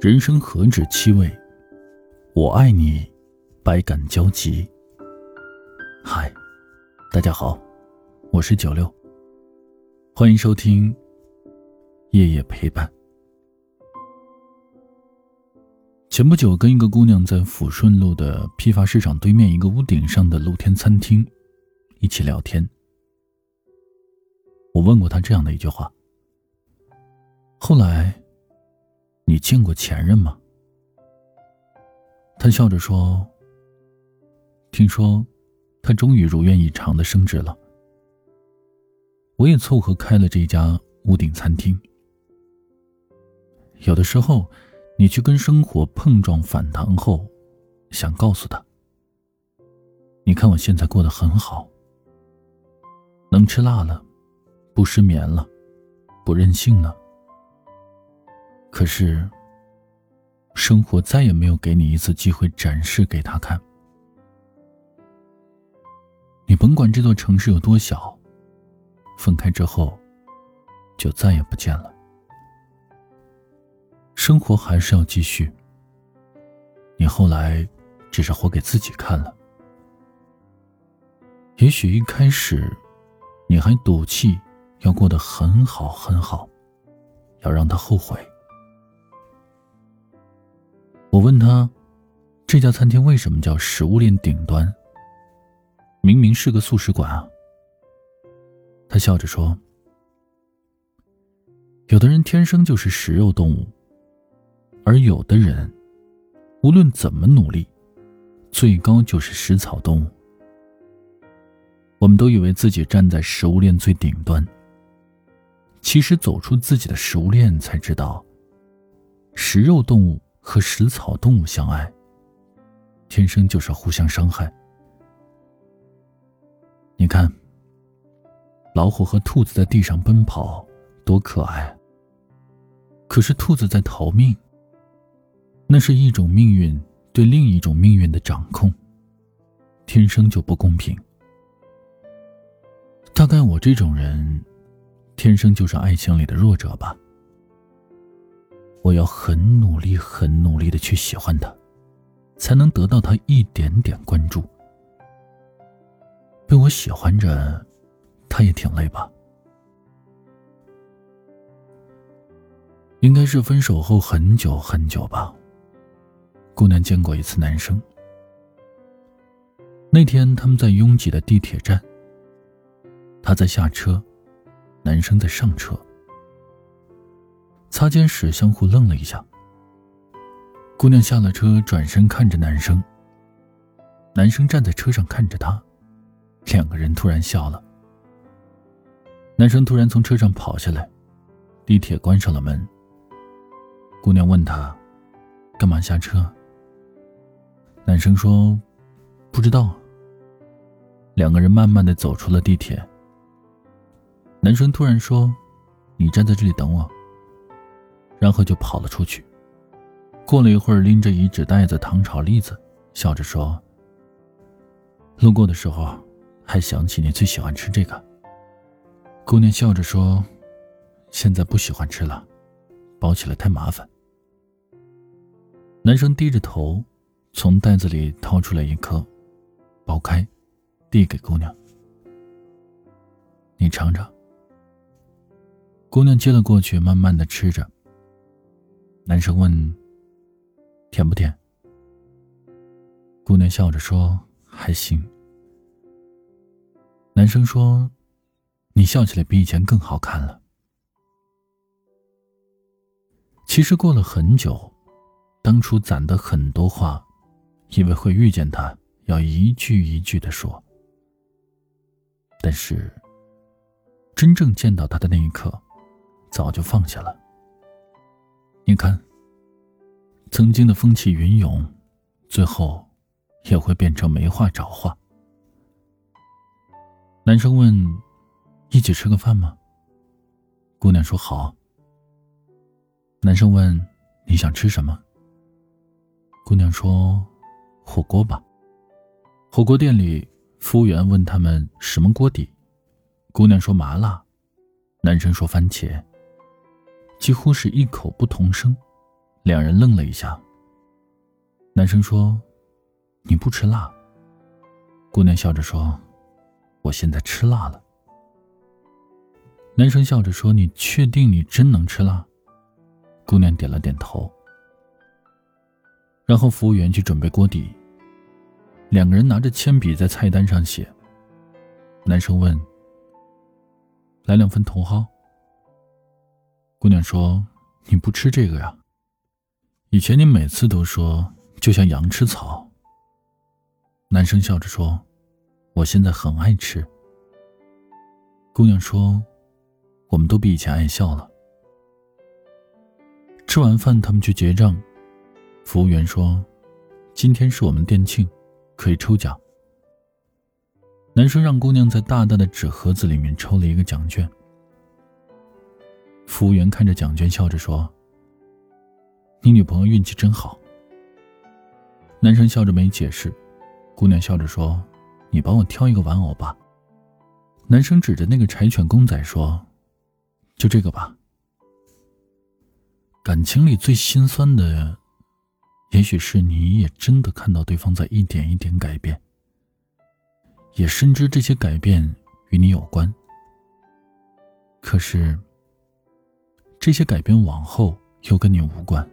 人生何止七味，我爱你，百感交集。嗨，大家好，我是九六，欢迎收听夜夜陪伴。前不久，跟一个姑娘在抚顺路的批发市场对面一个屋顶上的露天餐厅一起聊天。我问过她这样的一句话：后来。你见过前任吗？他笑着说：“听说，他终于如愿以偿的升职了。我也凑合开了这家屋顶餐厅。有的时候，你去跟生活碰撞反弹后，想告诉他：你看我现在过得很好，能吃辣了，不失眠了，不任性了。”可是，生活再也没有给你一次机会展示给他看。你甭管这座城市有多小，分开之后，就再也不见了。生活还是要继续。你后来，只是活给自己看了。也许一开始，你还赌气要过得很好很好，要让他后悔。我问他：“这家餐厅为什么叫食物链顶端？明明是个素食馆啊。”他笑着说：“有的人天生就是食肉动物，而有的人无论怎么努力，最高就是食草动物。我们都以为自己站在食物链最顶端，其实走出自己的食物链，才知道食肉动物。”和食草动物相爱，天生就是互相伤害。你看，老虎和兔子在地上奔跑，多可爱。可是兔子在逃命，那是一种命运对另一种命运的掌控，天生就不公平。大概我这种人，天生就是爱情里的弱者吧。我要很努力、很努力的去喜欢他，才能得到他一点点关注。被我喜欢着，他也挺累吧？应该是分手后很久很久吧。姑娘见过一次男生。那天他们在拥挤的地铁站，她在下车，男生在上车。擦肩时，相互愣了一下。姑娘下了车，转身看着男生。男生站在车上看着她，两个人突然笑了。男生突然从车上跑下来，地铁关上了门。姑娘问他：“干嘛下车？”男生说：“不知道。”两个人慢慢的走出了地铁。男生突然说：“你站在这里等我。”然后就跑了出去。过了一会儿，拎着一纸袋子糖炒栗子，笑着说：“路过的时候，还想起你最喜欢吃这个。”姑娘笑着说：“现在不喜欢吃了，包起来太麻烦。”男生低着头，从袋子里掏出来一颗，剥开，递给姑娘：“你尝尝。”姑娘接了过去，慢慢的吃着。男生问：“甜不甜？”姑娘笑着说：“还行。”男生说：“你笑起来比以前更好看了。”其实过了很久，当初攒的很多话，以为会遇见他，要一句一句的说。但是，真正见到他的那一刻，早就放下了。你看，曾经的风起云涌，最后也会变成没话找话。男生问：“一起吃个饭吗？”姑娘说：“好。”男生问：“你想吃什么？”姑娘说：“火锅吧。”火锅店里，服务员问他们什么锅底，姑娘说：“麻辣。”男生说：“番茄。”几乎是异口不同声，两人愣了一下。男生说：“你不吃辣。”姑娘笑着说：“我现在吃辣了。”男生笑着说：“你确定你真能吃辣？”姑娘点了点头。然后服务员去准备锅底。两个人拿着铅笔在菜单上写。男生问：“来两份茼蒿。”姑娘说：“你不吃这个呀？以前你每次都说就像羊吃草。”男生笑着说：“我现在很爱吃。”姑娘说。我们都比以前爱笑了。吃完饭，他们去结账。服务员说：“今天是我们店庆，可以抽奖。”男生让姑娘在大大的纸盒子里面抽了一个奖券。服务员看着蒋娟，笑着说：“你女朋友运气真好。”男生笑着没解释。姑娘笑着说：“你帮我挑一个玩偶吧。”男生指着那个柴犬公仔说。就这个吧。感情里最心酸的，也许是你也真的看到对方在一点一点改变，也深知这些改变与你有关。可是，这些改变往后又跟你无关。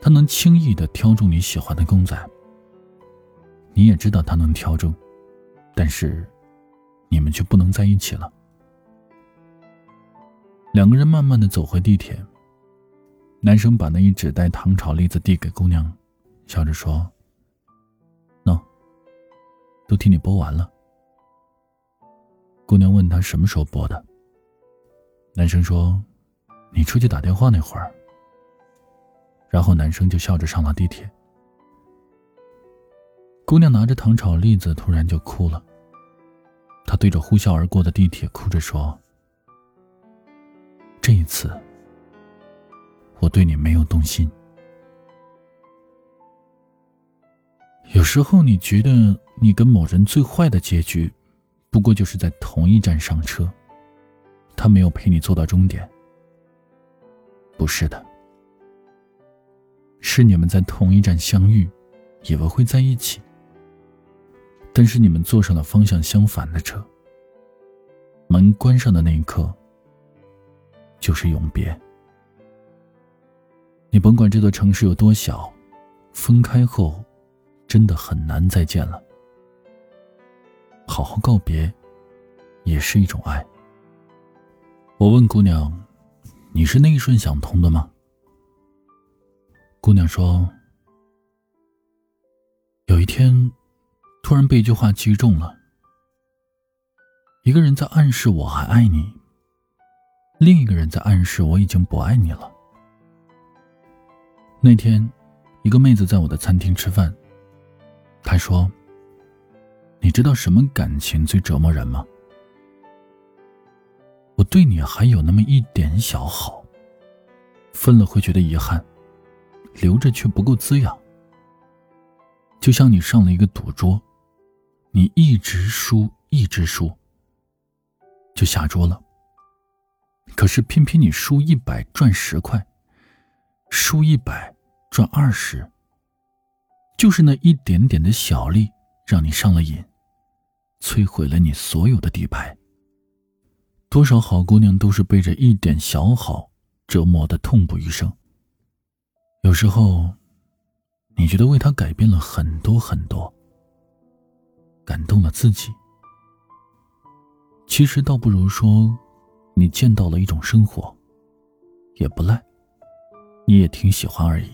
他能轻易的挑中你喜欢的公仔，你也知道他能挑中，但是，你们却不能在一起了。两个人慢慢的走回地铁。男生把那一纸袋糖炒栗子递给姑娘，笑着说：“喏，都替你剥完了。”姑娘问他什么时候剥的。男生说：“你出去打电话那会儿。”然后男生就笑着上了地铁。姑娘拿着糖炒栗子，突然就哭了。她对着呼啸而过的地铁哭着说。这一次，我对你没有动心。有时候，你觉得你跟某人最坏的结局，不过就是在同一站上车，他没有陪你坐到终点。不是的，是你们在同一站相遇，以为会在一起，但是你们坐上了方向相反的车。门关上的那一刻。就是永别。你甭管这座城市有多小，分开后，真的很难再见了。好好告别，也是一种爱。我问姑娘：“你是那一瞬想通的吗？”姑娘说：“有一天，突然被一句话击中了。一个人在暗示我还爱你。”另一个人在暗示我已经不爱你了。那天，一个妹子在我的餐厅吃饭。她说：“你知道什么感情最折磨人吗？对你还有那么一点小好，分了会觉得遗憾，留着却不够滋养。就像你上了一个赌桌，你一直输，一直输，就下桌了。”可是偏偏你输一百赚十块，输一百赚二十。就是那一点点的小利，让你上了瘾，摧毁了你所有的底牌。多少好姑娘都是被这一点小好折磨的痛不欲生。有时候，你觉得为他改变了很多很多，感动了自己，其实倒不如说。你见到了一种生活，也不赖，你也挺喜欢而已。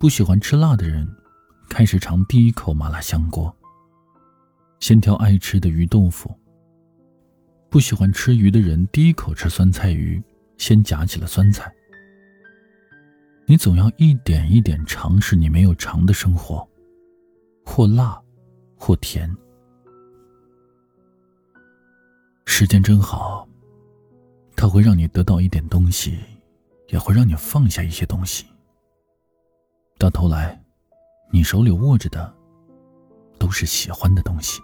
不喜欢吃辣的人，开始尝第一口麻辣香锅。先挑爱吃的鱼豆腐。不喜欢吃鱼的人，第一口吃酸菜鱼，先夹起了酸菜。你总要一点一点尝试你没有尝的生活，或辣，或甜。时间真好，它会让你得到一点东西，也会让你放下一些东西。到头来，你手里握着的，都是喜欢的东西。